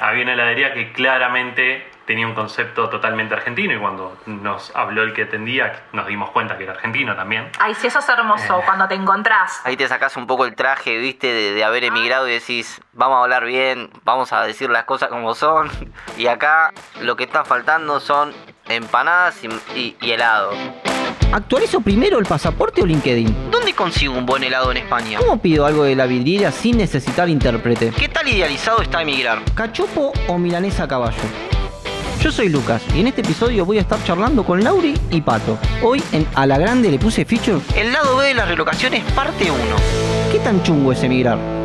Había una heladería que claramente tenía un concepto totalmente argentino y cuando nos habló el que atendía nos dimos cuenta que era argentino también. Ay, sí, eso es hermoso, cuando te encontrás. Ahí te sacás un poco el traje, viste, de, de haber emigrado y decís, vamos a hablar bien, vamos a decir las cosas como son. Y acá lo que está faltando son empanadas y, y- y helado. ¿Actualizo primero el pasaporte o LinkedIn? ¿Dónde consigo un buen helado en España? ¿Cómo pido algo de la vidriera sin necesitar intérprete? ¿Qué tal idealizado está emigrar? ¿Cachopo o milanesa a caballo? Yo soy Lucas y en este episodio voy a estar charlando con Lauri y Pato. Hoy en A la Grande le puse feature. El lado B de las relocaciones, parte 1. ¿Qué tan chungo es emigrar?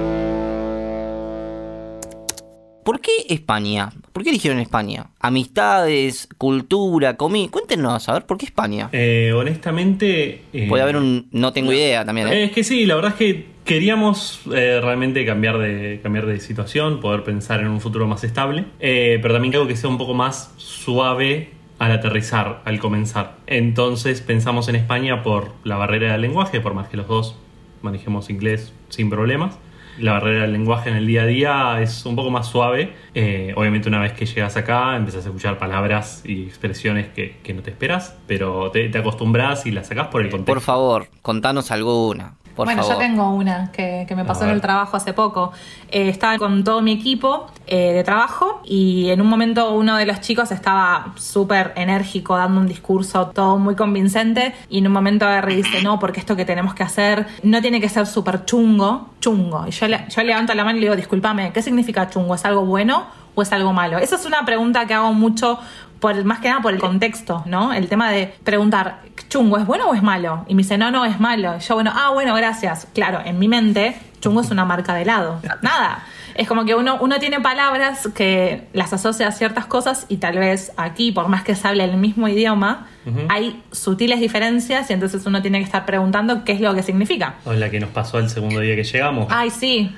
¿Por qué España? ¿Por qué eligieron España? Amistades, cultura, comida. Cuéntenos, a ver, ¿por qué España? Eh, honestamente... eh, Puede haber un no tengo idea también, ¿eh? Es que sí, la verdad es que queríamos eh, realmente cambiar de, cambiar de situación, poder pensar en un futuro más estable, eh, pero también algo que sea un poco más suave al aterrizar, al comenzar. Entonces pensamos en España por la barrera del lenguaje, por más que los dos manejemos inglés sin problemas. La barrera del lenguaje en el día a día es un poco más suave. Eh, obviamente una vez que llegas acá empiezas a escuchar palabras y expresiones que, que no te esperas, pero te, te acostumbras y las sacás por el contexto. Por favor, contanos alguna. Por bueno, favor. yo tengo una que, que me pasó en el trabajo hace poco. Eh, estaba con todo mi equipo eh, de trabajo y en un momento uno de los chicos estaba súper enérgico, dando un discurso todo muy convincente y en un momento agarra y dice, no, porque esto que tenemos que hacer no tiene que ser súper chungo, chungo. Y yo, le- yo levanto la mano y le digo, discúlpame, ¿qué significa chungo? ¿Es algo bueno o es algo malo? Esa es una pregunta que hago mucho por, más que nada por el contexto, ¿no? El tema de preguntar, ¿chungo es bueno o es malo? Y me dice, no, no, es malo. Y yo, bueno, ah, bueno, gracias. Claro, en mi mente, chungo es una marca de helado. Nada. Es como que uno, uno tiene palabras que las asocia a ciertas cosas y tal vez aquí, por más que se hable el mismo idioma, hay sutiles diferencias y entonces uno tiene que estar preguntando qué es lo que significa. O la que nos pasó el segundo día que llegamos. Ay, sí.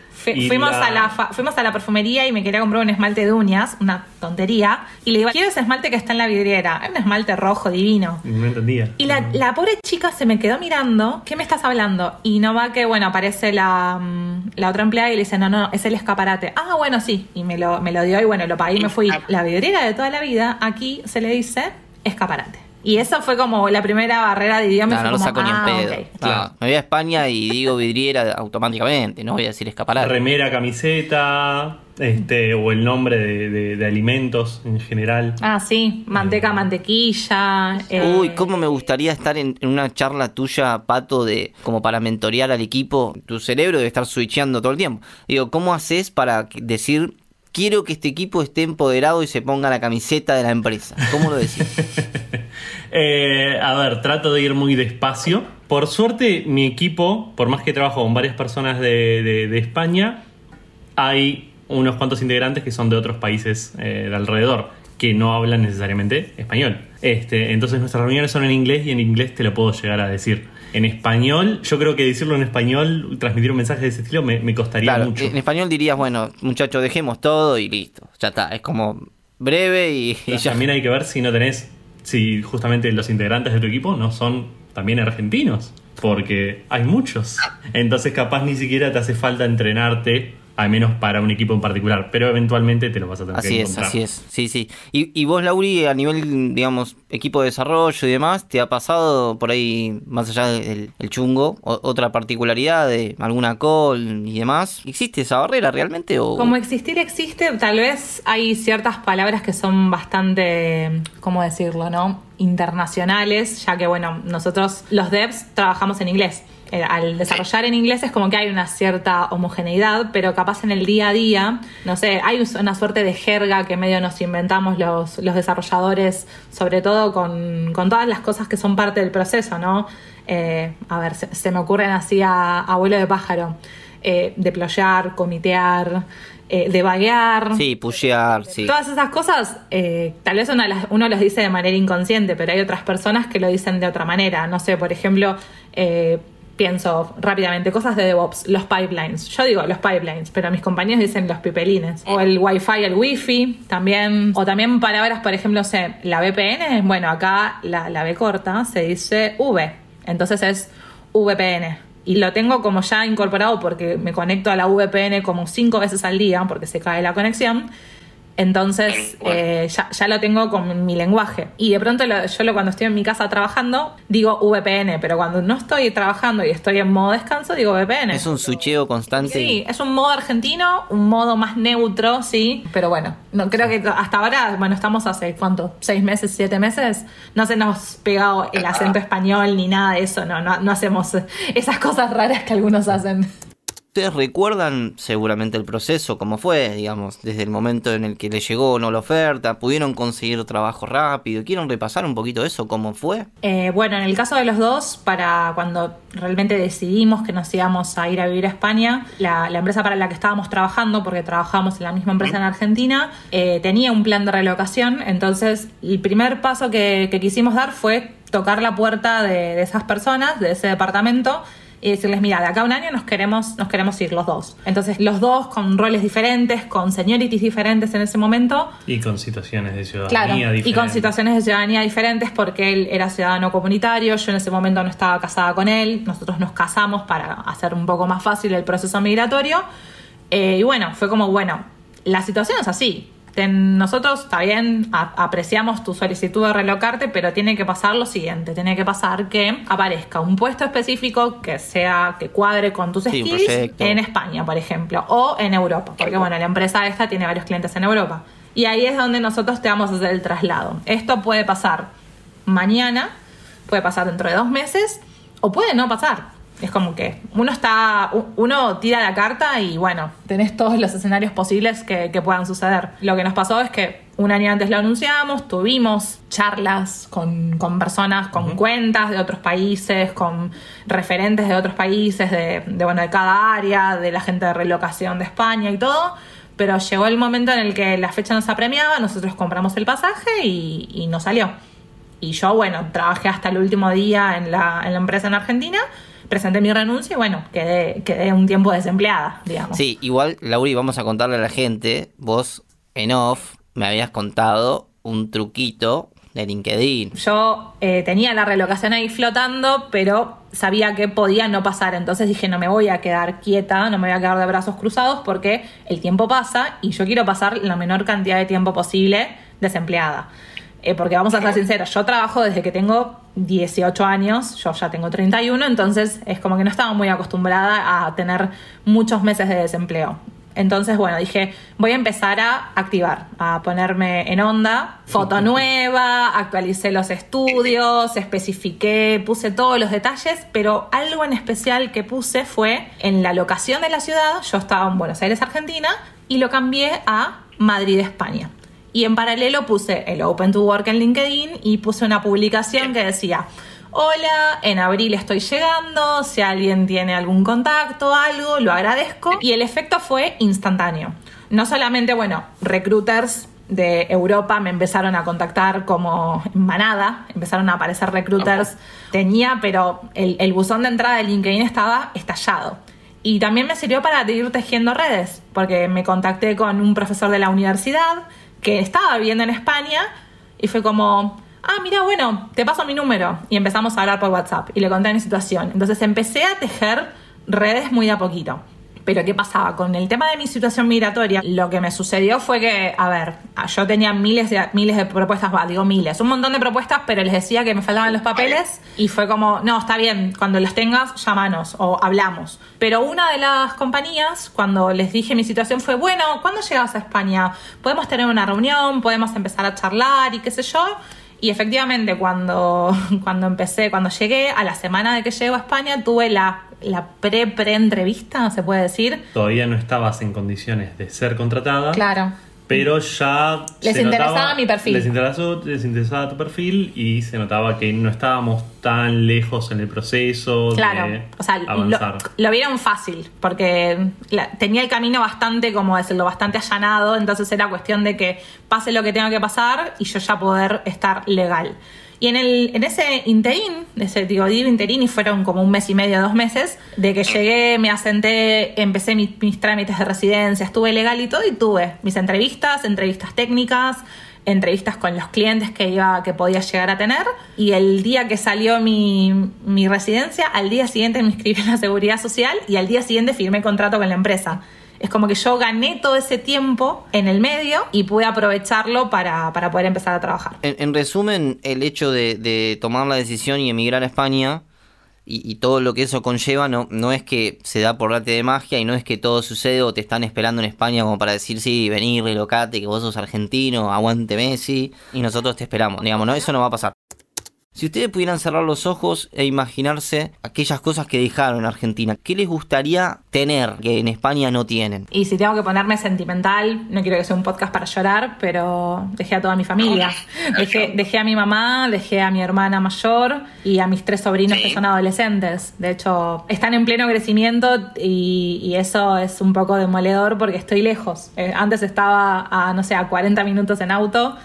Fuimos, la- a la fa- fuimos a la perfumería y me quería comprar un esmalte de uñas, una tontería. Y le digo, quiero ese esmalte que está en la vidriera. Es un esmalte rojo divino. No entendía. Y la, la pobre chica se me quedó mirando, ¿qué me estás hablando? Y no va que, bueno, aparece la, mm, la otra empleada y le dice, no, no, es el escaparate. Ah, bueno, sí. Y me lo, me lo dio y bueno, lo pagué y me fui. La vidriera de toda la vida, aquí se le dice escaparate. Y eso fue como la primera barrera de idioma. y No, fue lo como, saco ni en ah, pedo. me voy a España y digo vidriera automáticamente, no voy a decir escaparate. Remera, camiseta, este, o el nombre de, de- de alimentos en general. Ah, sí, manteca, mantequilla. eh, Uy, cómo me gustaría estar en, en una charla tuya, Pato, de como para mentorear al equipo. Tu cerebro debe estar switcheando todo el tiempo. Digo, ¿cómo haces para que- decir, quiero que este equipo esté empoderado y se ponga la camiseta de la empresa? ¿Cómo lo decís? Eh, a ver, trato de ir muy despacio. Por suerte, mi equipo, por más que trabajo con varias personas de, de- de España, hay unos cuantos integrantes que son de otros países eh, de alrededor, que no hablan necesariamente español. Este, entonces nuestras reuniones son en inglés y en inglés te lo puedo llegar a decir. En español, yo creo que decirlo en español, transmitir un mensaje de ese estilo, me, me costaría Claro, mucho. en español dirías, bueno, muchachos, dejemos todo y listo. Ya está, es como breve y, y ya. También hay que ver si no tenés, si justamente los integrantes de tu equipo no son también argentinos, porque hay muchos. Entonces capaz ni siquiera te hace falta entrenarte, al menos para un equipo en particular, pero eventualmente te lo vas a tener Así que es, encontrar. así es, sí, sí. Y, y vos, Lauri, a nivel, digamos, equipo de desarrollo y demás, ¿te ha pasado por ahí, más allá del el chungo, o- otra particularidad de alguna call y demás? ¿Existe esa barrera realmente o...? Como existir existe, tal vez hay ciertas palabras que son bastante, ¿cómo decirlo, no? Internacionales, ya que, bueno, nosotros los devs trabajamos en inglés. Eh, Al desarrollar en inglés es como que hay una cierta homogeneidad, pero capaz en el día a día, no sé, hay una suerte de jerga que medio nos inventamos los, los desarrolladores, sobre todo con, con todas las cosas que son parte del proceso, ¿no? Eh, a ver, se, me ocurren así a abuelo de pájaro eh, deployar, comitear, eh, debaguear. Sí, pushear, sí. Todas esas cosas, eh, tal vez una las- uno los dice de manera inconsciente, pero hay otras personas que lo dicen de otra manera. No sé, por ejemplo, eh, pienso rápidamente, cosas de DevOps, los pipelines. Yo digo los pipelines, pero mis compañeros dicen los pipelines. O el Wi-Fi, el Wi-Fi, también. O también palabras, por ejemplo, sé, la VPN, bueno, acá la, la B corta se dice V. Entonces es VPN. Y lo tengo como ya incorporado porque me conecto a la VPN como cinco veces al día porque se cae la conexión. Entonces eh, ya, ya lo tengo con mi lenguaje. Y de pronto lo- yo lo, cuando estoy en mi casa trabajando digo VPN, pero cuando no estoy trabajando y estoy en modo descanso digo VPN. Es un switcheo constante. Sí, es un modo argentino, un modo más neutro, sí, pero bueno, no creo que hasta ahora, bueno, estamos hace cuánto, seis meses, siete meses, no se nos pegado el acento español ni nada de eso, no, no, no hacemos esas cosas raras que algunos hacen. Ustedes recuerdan seguramente el proceso, cómo fue, digamos, desde el momento en el que les llegó o no la oferta, pudieron conseguir trabajo rápido. ¿Quieren repasar un poquito eso, cómo fue? Eh, bueno, en el caso de los dos, para cuando realmente decidimos que nos íbamos a ir a vivir a España, la, la empresa para la que estábamos trabajando, porque trabajábamos en la misma empresa en Argentina, eh, tenía un plan de relocación. Entonces, el primer paso que, quisimos dar fue tocar la puerta de esas personas, de ese departamento, y decirles, mira, de acá a un año nos queremos, nos queremos ir los dos. Entonces, los dos con roles diferentes, con seniorities diferentes en ese momento, Y con situaciones de ciudadanía Claro, diferentes. y con situaciones de ciudadanía diferentes porque él era ciudadano comunitario, yo en ese momento no estaba casada con él, nosotros nos casamos para hacer un poco más fácil el proceso migratorio. Eh, y bueno, fue como, bueno, la situación es así. Ten- nosotros, a- apreciamos tu solicitud de relocarte, pero tiene que pasar lo siguiente, tiene que pasar que aparezca un puesto específico que sea, que cuadre con tus Sí, skills en España, por ejemplo, o en Europa, porque bueno, la empresa esta tiene varios clientes en Europa. Y ahí es donde nosotros te vamos a hacer el traslado. Esto puede pasar mañana, puede pasar dentro de dos meses, o puede no pasar. Es como que uno está, uno tira la carta y bueno, tenés todos los escenarios posibles que, que puedan suceder. Lo que nos pasó es que un año antes lo anunciamos, tuvimos charlas con, con personas, con cuentas de otros países, con referentes de otros países, de, de, bueno, de cada área, de la gente de relocación de España y todo. Pero llegó el momento en el que la fecha nos apremiaba, nosotros compramos el pasaje y, y nos salió. Y yo, bueno, trabajé hasta el último día en la, en la empresa en Argentina, presenté mi renuncia y bueno, quedé, quedé un tiempo desempleada, digamos. Sí, igual, Lauri, vamos a contarle a la gente, vos en off me habías contado un truquito de LinkedIn. Yo eh, tenía la relocación ahí flotando, pero sabía que podía no pasar. Entonces dije, no me voy a quedar quieta, no me voy a quedar de brazos cruzados porque el tiempo pasa y yo quiero pasar la menor cantidad de tiempo posible desempleada. Eh, porque vamos a ser sinceros, yo trabajo desde que tengo 18 años, yo ya tengo 31, entonces es como que no estaba muy acostumbrada a tener muchos meses de desempleo. Entonces, bueno, dije, voy a empezar a activar, a ponerme en onda, foto nueva, actualicé los estudios, especifiqué, puse todos los detalles, pero algo en especial que puse fue en la locación de la ciudad, yo estaba en Buenos Aires, Argentina, y lo cambié a Madrid, España. Y en paralelo puse el Open to Work en LinkedIn y puse una publicación que decía, hola, en abril estoy llegando, si alguien tiene algún contacto, algo, lo agradezco. Y el efecto fue instantáneo. No solamente, bueno, recruiters de Europa me empezaron a contactar como manada, empezaron a aparecer recruiters, tenía, pero el, el buzón de entrada de LinkedIn estaba estallado. Y también me sirvió para ir tejiendo redes, porque me contacté con un profesor de la universidad que estaba viviendo en España y fue como, ah, mira, bueno, te paso mi número. Y empezamos a hablar por WhatsApp y le conté mi situación. Entonces empecé a tejer redes muy a poquito. Pero ¿qué pasaba? Con el tema de mi situación migratoria, lo que me sucedió fue que, a ver, yo tenía miles de, miles de propuestas, digo miles, un montón de propuestas, pero les decía que me faltaban los papeles y fue como, no, está bien, cuando los tengas, llámanos o hablamos. Pero una de las compañías, cuando les dije mi situación, fue, bueno, ¿cuándo llegas a España? Podemos tener una reunión, podemos empezar a charlar y qué sé yo. Y efectivamente, cuando, cuando empecé, cuando llegué, a la semana de que llego a España, tuve la, la pre-pre-entrevista, se puede decir. Todavía no estabas en condiciones de ser contratada. Claro. Pero ya. Les se interesaba notaba- mi perfil. Les, interesó, les interesaba tu perfil y se notaba que no estábamos tan lejos en el proceso Claro, de o sea, lo, avanzar. lo vieron fácil, porque la- tenía el camino bastante, como decirlo, bastante allanado, entonces era cuestión de que pase lo que tenga que pasar y yo ya poder estar legal. Y en, el, en ese interín, ese digo, interín, y fueron como un mes y medio, dos meses, de que llegué, me asenté, empecé mis, mis trámites de residencia, estuve legal y todo, y tuve mis entrevistas, entrevistas técnicas, entrevistas con los clientes que iba que podía llegar a tener. Y el día que salió mi, mi residencia al día siguiente me inscribí en la seguridad social y al día siguiente firmé contrato con la empresa Es como que yo gané todo ese tiempo en el medio y pude aprovecharlo para, para poder empezar a trabajar. En, en resumen, el hecho de, tomar la decisión y emigrar a España y, y todo lo que eso conlleva no, no es que se da por arte de magia y no es que todo sucede o te están esperando en España como para decir sí, vení, relocate, que vos sos argentino, aguante Messi y nosotros te esperamos. Digamos, no, eso no va a pasar. Si ustedes pudieran cerrar los ojos e imaginarse aquellas cosas que dejaron en Argentina, ¿qué les gustaría tener que en España no tienen? Y si tengo que ponerme sentimental, no quiero que sea un podcast para llorar, pero dejé a toda mi familia. Dejé, dejé a mi mamá, dejé a mi hermana mayor y a mis tres sobrinos que son adolescentes. De hecho, están en pleno crecimiento y, y eso es un poco demoledor porque estoy lejos. Eh, antes estaba a, no sé, a 40 minutos en auto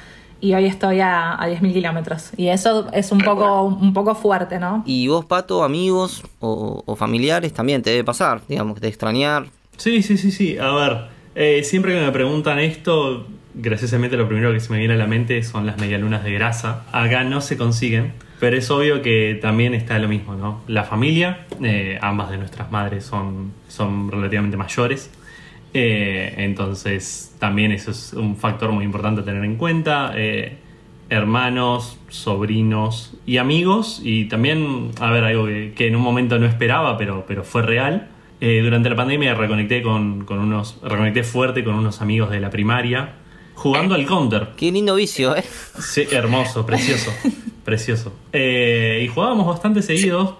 y hoy estoy a, a 10.000 kilómetros. Y eso es un poco, un poco fuerte, ¿no? Y vos, Pato, amigos o, o familiares también te debe pasar, digamos, de extrañar. Sí, sí, sí, sí. A ver, eh, siempre que me preguntan esto, graciosamente lo primero que se me viene a la mente son las medialunas de grasa. Acá no se consiguen, pero es obvio que también está lo mismo, ¿no? La familia, eh, ambas de nuestras madres son, son relativamente mayores. Eh, entonces también eso es un factor muy importante a tener en cuenta. Eh, hermanos, sobrinos y amigos. Y también, a ver, algo que, que en un momento no esperaba, pero, pero fue real. Eh, durante la pandemia reconecté con, con unos. reconecté fuerte con unos amigos de la primaria. Jugando al counter. Qué lindo vicio, ¿eh? Sí, hermoso, precioso. precioso. Eh, y jugábamos bastante seguidos.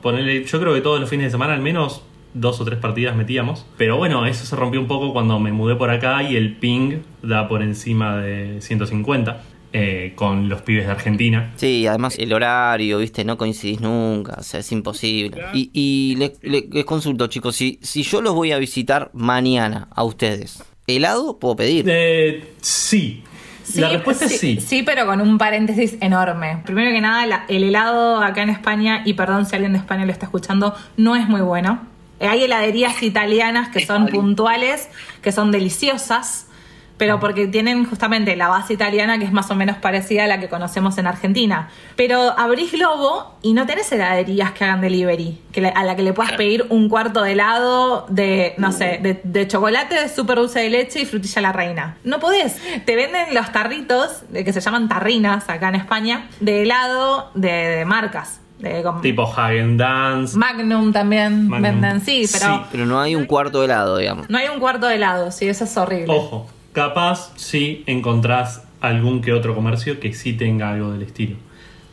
Yo creo que todos los fines de semana al menos dos o tres partidas metíamos. Pero bueno, eso se rompió un poco cuando me mudé por acá y el ping da por encima de 150 eh, con los pibes de Argentina. Sí, además el horario, viste, no coincidís nunca, o sea, es imposible. Y, y le- le- les consulto, chicos, si, si yo los voy a visitar mañana a ustedes, ¿helado puedo pedir? Eh, sí. La respuesta es sí. Sí, pero con un paréntesis enorme. Primero que nada, la- el helado acá en España, y perdón si alguien de España lo está escuchando, no es muy bueno. Hay heladerías italianas que son puntuales, que son deliciosas, pero porque tienen justamente la base italiana que es más o menos parecida a la que conocemos en Argentina. Pero abrís Globo y no tenés heladerías que hagan delivery, que le- a la que le puedas pedir un cuarto de helado de, no sé, de, de chocolate, de súper dulce de leche y frutilla a la reina. No podés. Te venden los tarritos, de que se llaman tarrinas acá en España, de helado de, de marcas. De, como- Tipo Hagen Dance. Magnum también Magnum. venden, sí, pero Sí. Pero no hay un cuarto de helado, digamos. no hay un cuarto de helado, sí, eso es horrible. Ojo, capaz si encontrás algún que otro comercio que sí tenga algo del estilo.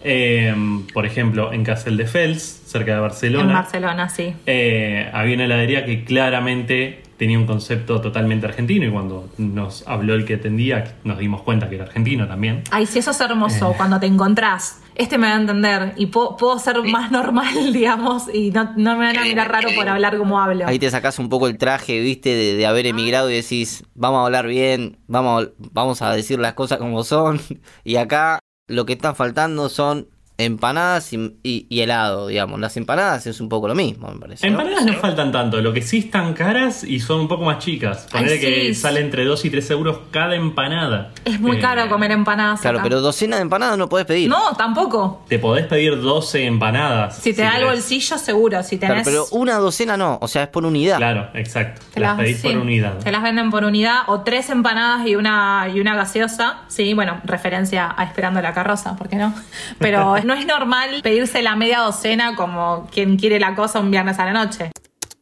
Eh, por ejemplo, en Castel de Fels, cerca de Barcelona, En Barcelona, sí. eh, había una heladería que claramente tenía un concepto totalmente argentino y cuando nos habló el que atendía nos dimos cuenta que era argentino también. Ay, si eso es hermoso, Eh. cuando te encontrás, este me va a entender y puedo, puedo ser más normal, digamos, y no, no me van a mirar raro por hablar como hablo. Ahí te sacás un poco el traje, viste, de, de haber emigrado y decís, vamos a hablar bien, vamos vamos a decir las cosas como son. Y acá lo que está faltando son empanadas y, y- y helado, digamos. Las empanadas es un poco lo mismo, me parece. ¿no? Empanadas no faltan tanto, lo que sí están caras y son un poco más chicas. Ponele Ay, que sí. sale entre 2 y 3 euros cada empanada. Es muy Eh, caro comer empanadas. Claro, acá. pero docena de empanadas no podés pedir. No, tampoco. Te podés pedir 12 empanadas. Si te da el bolsillo, seguro. Si Claro, tenés. pero una docena no, o sea, es por unidad. Claro, exacto. te las pedís sí, por unidad. Te las venden por unidad o tres empanadas y una y una gaseosa. Sí, bueno, referencia a Esperando la carroza, ¿por qué no? Pero no es normal pedirse la media docena como quien quiere la cosa un viernes a la noche.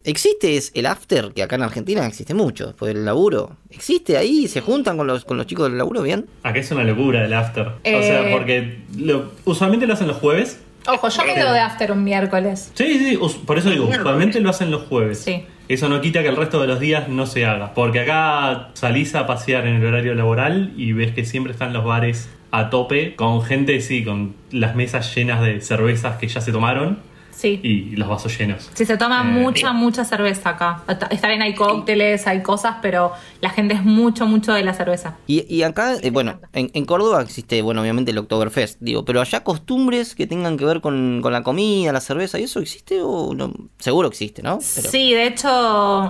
¿Existe es el after, que acá en Argentina existe mucho, después del laburo? ¿Existe ahí? ¿Se juntan con los, con los chicos del laburo bien? Acá es una locura el after. O Eh. sea, porque lo- usualmente lo hacen los jueves. Ojo, yo me quedo de after un miércoles. Sí, sí, por eso digo, usualmente lo hacen los jueves. Sí. Eso no quita que el resto de los días no se haga. Porque acá salís a pasear en el horario laboral y ves que siempre están los bares a tope, con gente, sí, con las mesas llenas de cervezas que ya se tomaron Sí. y los vasos llenos. Sí, se toma Eh, mucha, mucha cerveza acá. Está bien, hay cócteles, hay cosas, pero la gente es mucho, mucho de la cerveza. Y, y acá, eh, bueno, en, en Córdoba existe, bueno, obviamente el Oktoberfest, digo, pero allá costumbres que tengan que ver con, con la comida, la cerveza, ¿y eso existe o no? Seguro existe, ¿no? Pero- Sí, de hecho,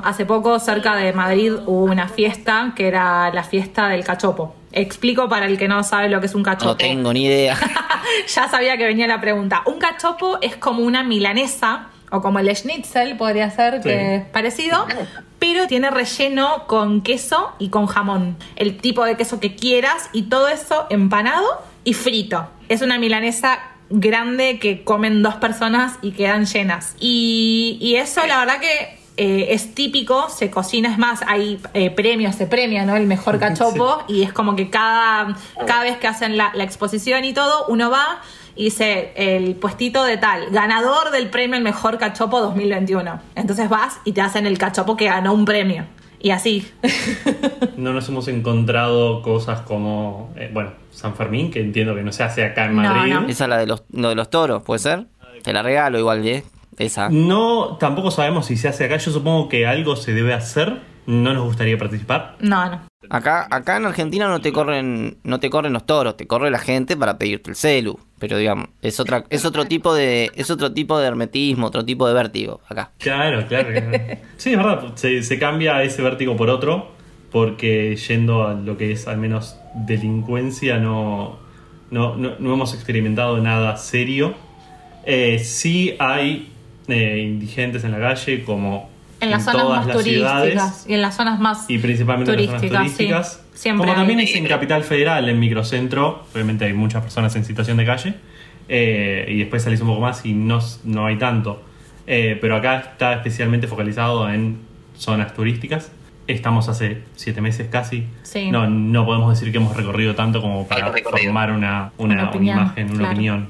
hace poco cerca de Madrid hubo una fiesta que era la fiesta del cachopo. Explico para el que no sabe lo que es un cachopo. No tengo ni idea. ya sabía que venía la pregunta. Un cachopo es como una milanesa o como el schnitzel podría ser, que es parecido, pero tiene relleno con queso y con jamón. El tipo de queso que quieras y todo eso empanado y frito. Es una milanesa grande que comen dos personas y quedan llenas. Y, y eso la verdad que eh, es típico, se cocina, es más, hay eh, premios, se premia, ¿no? El mejor cachopo y es como que cada, cada vez que hacen la, la exposición y todo, uno va y dice el puestito de tal, ganador del premio el mejor cachopo 2021. Entonces vas y te hacen el cachopo que ganó un premio. Y así. No nos hemos encontrado cosas como, eh, bueno, San Fermín, que entiendo que no se hace acá en No, Madrid. no. Esa es la de los, lo de los toros, ¿puede ser? Te la regalo igual, ¿eh? Esa. No, tampoco sabemos si se hace acá. Yo supongo que algo se debe hacer. No nos gustaría participar. No, no. Acá, acá en Argentina no te corren, no te corren los toros, te corre la gente para pedirte el celu. Pero digamos, es otra, es otro tipo de, es otro tipo de hermetismo, otro tipo de vértigo acá. Claro, claro. Sí, es verdad. Se, se cambia ese vértigo por otro. Porque yendo a lo que es al menos delincuencia, no, no, no, no hemos experimentado nada serio. Eh, sí hay eh, indigentes en la calle, como En las zonas todas más las turísticas ciudades. y en las zonas más Y principalmente en las zonas turísticas, sí. turísticas. Siempre Como también es en Capital Federal, en Microcentro, obviamente hay muchas personas en situación de calle. eh, y después salís un poco más y no, no hay tanto. Eh, pero acá está especialmente focalizado en zonas turísticas. Estamos hace siete meses casi. Sí. No, no podemos decir que hemos recorrido tanto como para formar una, una, Una opinión, una imagen, una claro. opinión.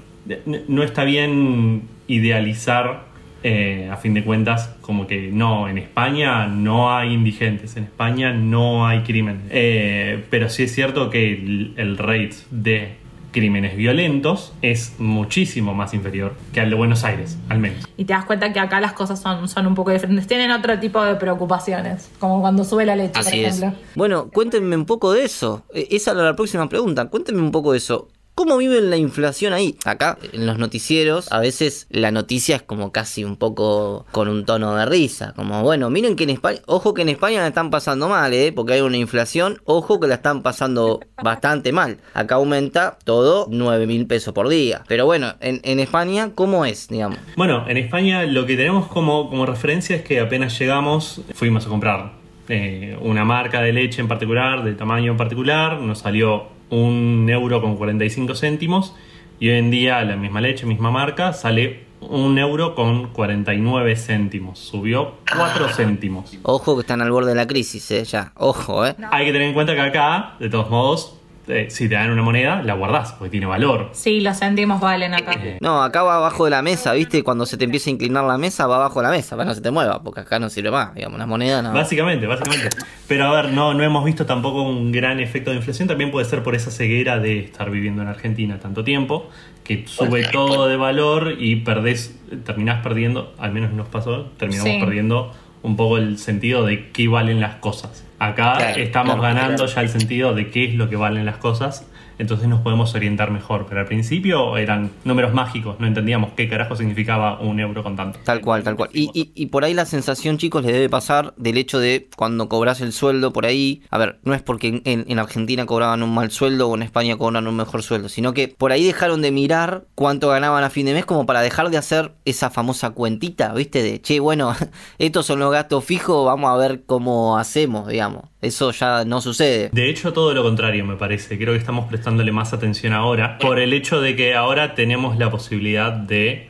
No está bien idealizar, eh, a fin de cuentas, como que no, en España no hay indigentes, en España no hay crimen. Eh, pero sí es cierto que el, el rate de crímenes violentos es muchísimo más inferior que al de Buenos Aires, al menos. Y te das cuenta que acá las cosas son, son un poco diferentes. Tienen otro tipo de preocupaciones, como cuando sube la leche, por Así es. ejemplo. Bueno, cuéntenme un poco de eso. Eh, Esa era la próxima pregunta. Cuéntenme un poco de eso. ¿Cómo viven la inflación ahí? Acá, en los noticieros, a veces la noticia es como casi un poco con un tono de risa. Como, bueno, miren que en España, ojo que en España la están pasando mal, ¿eh? Porque hay una inflación, ojo que la están pasando bastante mal. Acá aumenta todo 9 mil pesos por día. Pero bueno, en, España, ¿cómo es, digamos? Bueno, en España lo que tenemos como, como referencia es que apenas llegamos, fuimos a comprar eh, una marca de leche en particular, de tamaño en particular, nos salió un euro con 45 céntimos y hoy en día la misma leche, misma marca, sale un euro con 49 céntimos, subió 4 céntimos. Ojo que están al borde de la crisis, ¿eh? Ya, ojo, ¿eh? Hay que tener en cuenta que acá, de todos modos, eh, si te dan una moneda, la guardás, porque tiene valor. Sí, los céntimos valen acá. Eh, No, acá va abajo de la mesa, ¿viste? Cuando se te empieza a inclinar la mesa, va abajo de la mesa, para que no se te mueva, porque acá no sirve más, digamos, las monedas no. Básicamente, básicamente. Pero a ver, no, no hemos visto tampoco un gran efecto de inflación. También puede ser por esa ceguera de estar viviendo en Argentina tanto tiempo, que sube todo de valor y perdés, terminás perdiendo, al menos nos pasó, terminamos Sí. perdiendo un poco el sentido de qué valen las cosas. Acá Claro, estamos claro, ganando claro. ya el sentido de qué es lo que valen las cosas. Entonces nos podemos orientar mejor. Pero al principio eran números mágicos. No entendíamos qué carajo significaba un euro con tanto. Tal cual, tal cual. Y, y, por ahí la sensación, chicos, les debe pasar del hecho de cuando cobras el sueldo por ahí. A ver, no es porque en Argentina cobraban un mal sueldo o en España cobran un mejor sueldo, sino que por ahí dejaron de mirar cuánto ganaban a fin de mes como para dejar de hacer esa famosa cuentita, ¿viste? De, che, bueno, estos son los gastos fijos, vamos a ver cómo hacemos, digamos. Eso ya no sucede. De hecho, todo lo contrario, me parece. Creo que estamos prestándole más atención ahora por el hecho de que ahora tenemos la posibilidad de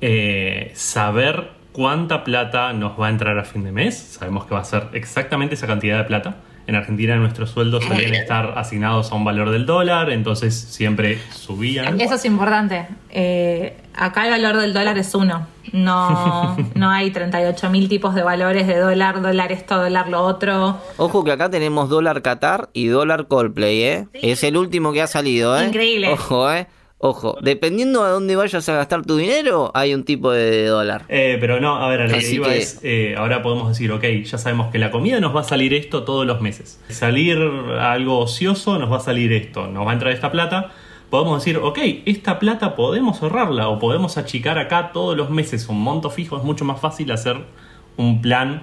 eh, saber cuánta plata nos va a entrar a fin de mes. Sabemos que va a ser exactamente esa cantidad de plata. En Argentina nuestros sueldos solían estar asignados a un valor del dólar, entonces siempre subían. Eso es importante. Eh, acá el valor del dólar es uno. No, no hay 38 mil tipos de valores de dólar, dólar esto, dólar lo otro. Ojo que acá tenemos dólar Qatar y dólar Coldplay, ¿eh? Es el último que ha salido, ¿eh? Increíble. Ojo, ¿eh? Ojo, dependiendo a dónde vayas a gastar tu dinero, hay un tipo de dólar. Eh, pero no, a ver, a lo que Así iba que- es, eh, ahora podemos decir, ok, ya sabemos que la comida nos va a salir esto todos los meses. Salir a algo ocioso nos va a salir esto, nos va a entrar esta plata. Podemos decir, ok, esta plata podemos ahorrarla o podemos achicar acá todos los meses un monto fijo. Es mucho más fácil hacer un plan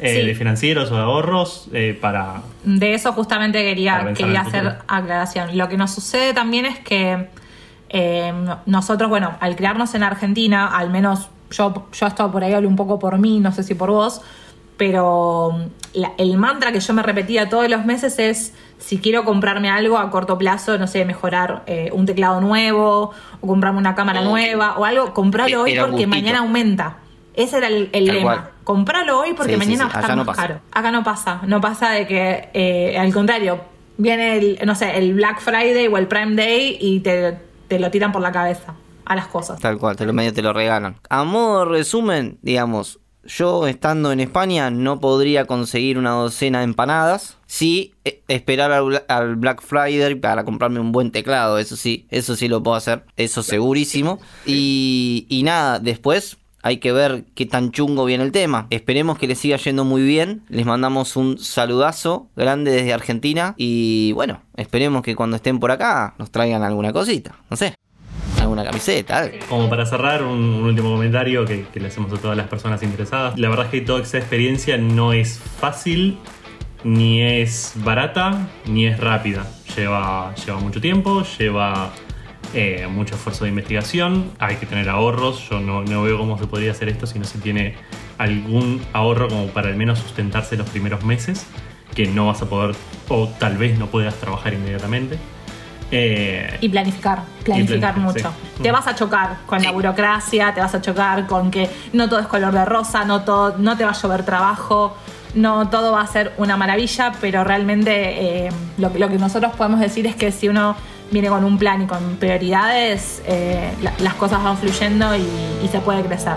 eh, Sí. de financieros o de ahorros eh, para... De eso justamente quería, quería hacer aclaración. Lo que nos sucede también es que eh, nosotros, bueno, al criarnos en Argentina, al menos yo, yo he estado por ahí, hablo un poco por mí, no sé si por vos, pero mm, la- el mantra que yo me repetía todos los meses es si quiero comprarme algo a corto plazo, no sé, mejorar eh, un teclado nuevo o comprarme una cámara nueva o algo, comprarlo hoy Era un porque mañana aumenta. Ese era el, lema. Compralo hoy porque Sí, mañana sí. va a estar no más pasa. caro. Acá no pasa. No pasa de que, eh, al contrario, viene el, no sé, el Black Friday o el Prime Day y te, te lo tiran por la cabeza a las cosas. Tal cual, te lo medio te lo regalan. A modo de resumen, digamos, yo estando en España no podría conseguir una docena de empanadas. Sí, eh, esperar al Black Friday para comprarme un buen teclado, eso sí, eso sí lo puedo hacer, eso segurísimo. Y, y nada, después hay que ver qué tan chungo viene el tema. Esperemos que les siga yendo muy bien. Les mandamos un saludazo grande desde Argentina. Y bueno, esperemos que cuando estén por acá nos traigan alguna cosita. No sé, alguna camiseta. Como para cerrar, un, un último comentario que, que le hacemos a todas las personas interesadas. La verdad es que toda esa experiencia no es fácil, ni es barata, ni es rápida. Lleva, lleva mucho tiempo, lleva eh, mucho esfuerzo de investigación, hay que tener ahorros. Yo no, no veo cómo se podría hacer esto si no se tiene algún ahorro como para al menos sustentarse los primeros meses, que no vas a poder, o tal vez no puedas trabajar inmediatamente. Eh, Y planificar, planificar mucho. sí. Te vas a chocar con la burocracia, te vas a chocar con que no todo es color de rosa, no, todo, no te va a llover trabajo, no todo va a ser una maravilla, pero realmente eh, lo, lo que nosotros podemos decir es que si uno viene con un plan y con prioridades, eh, la- las cosas van fluyendo y, y se puede crecer.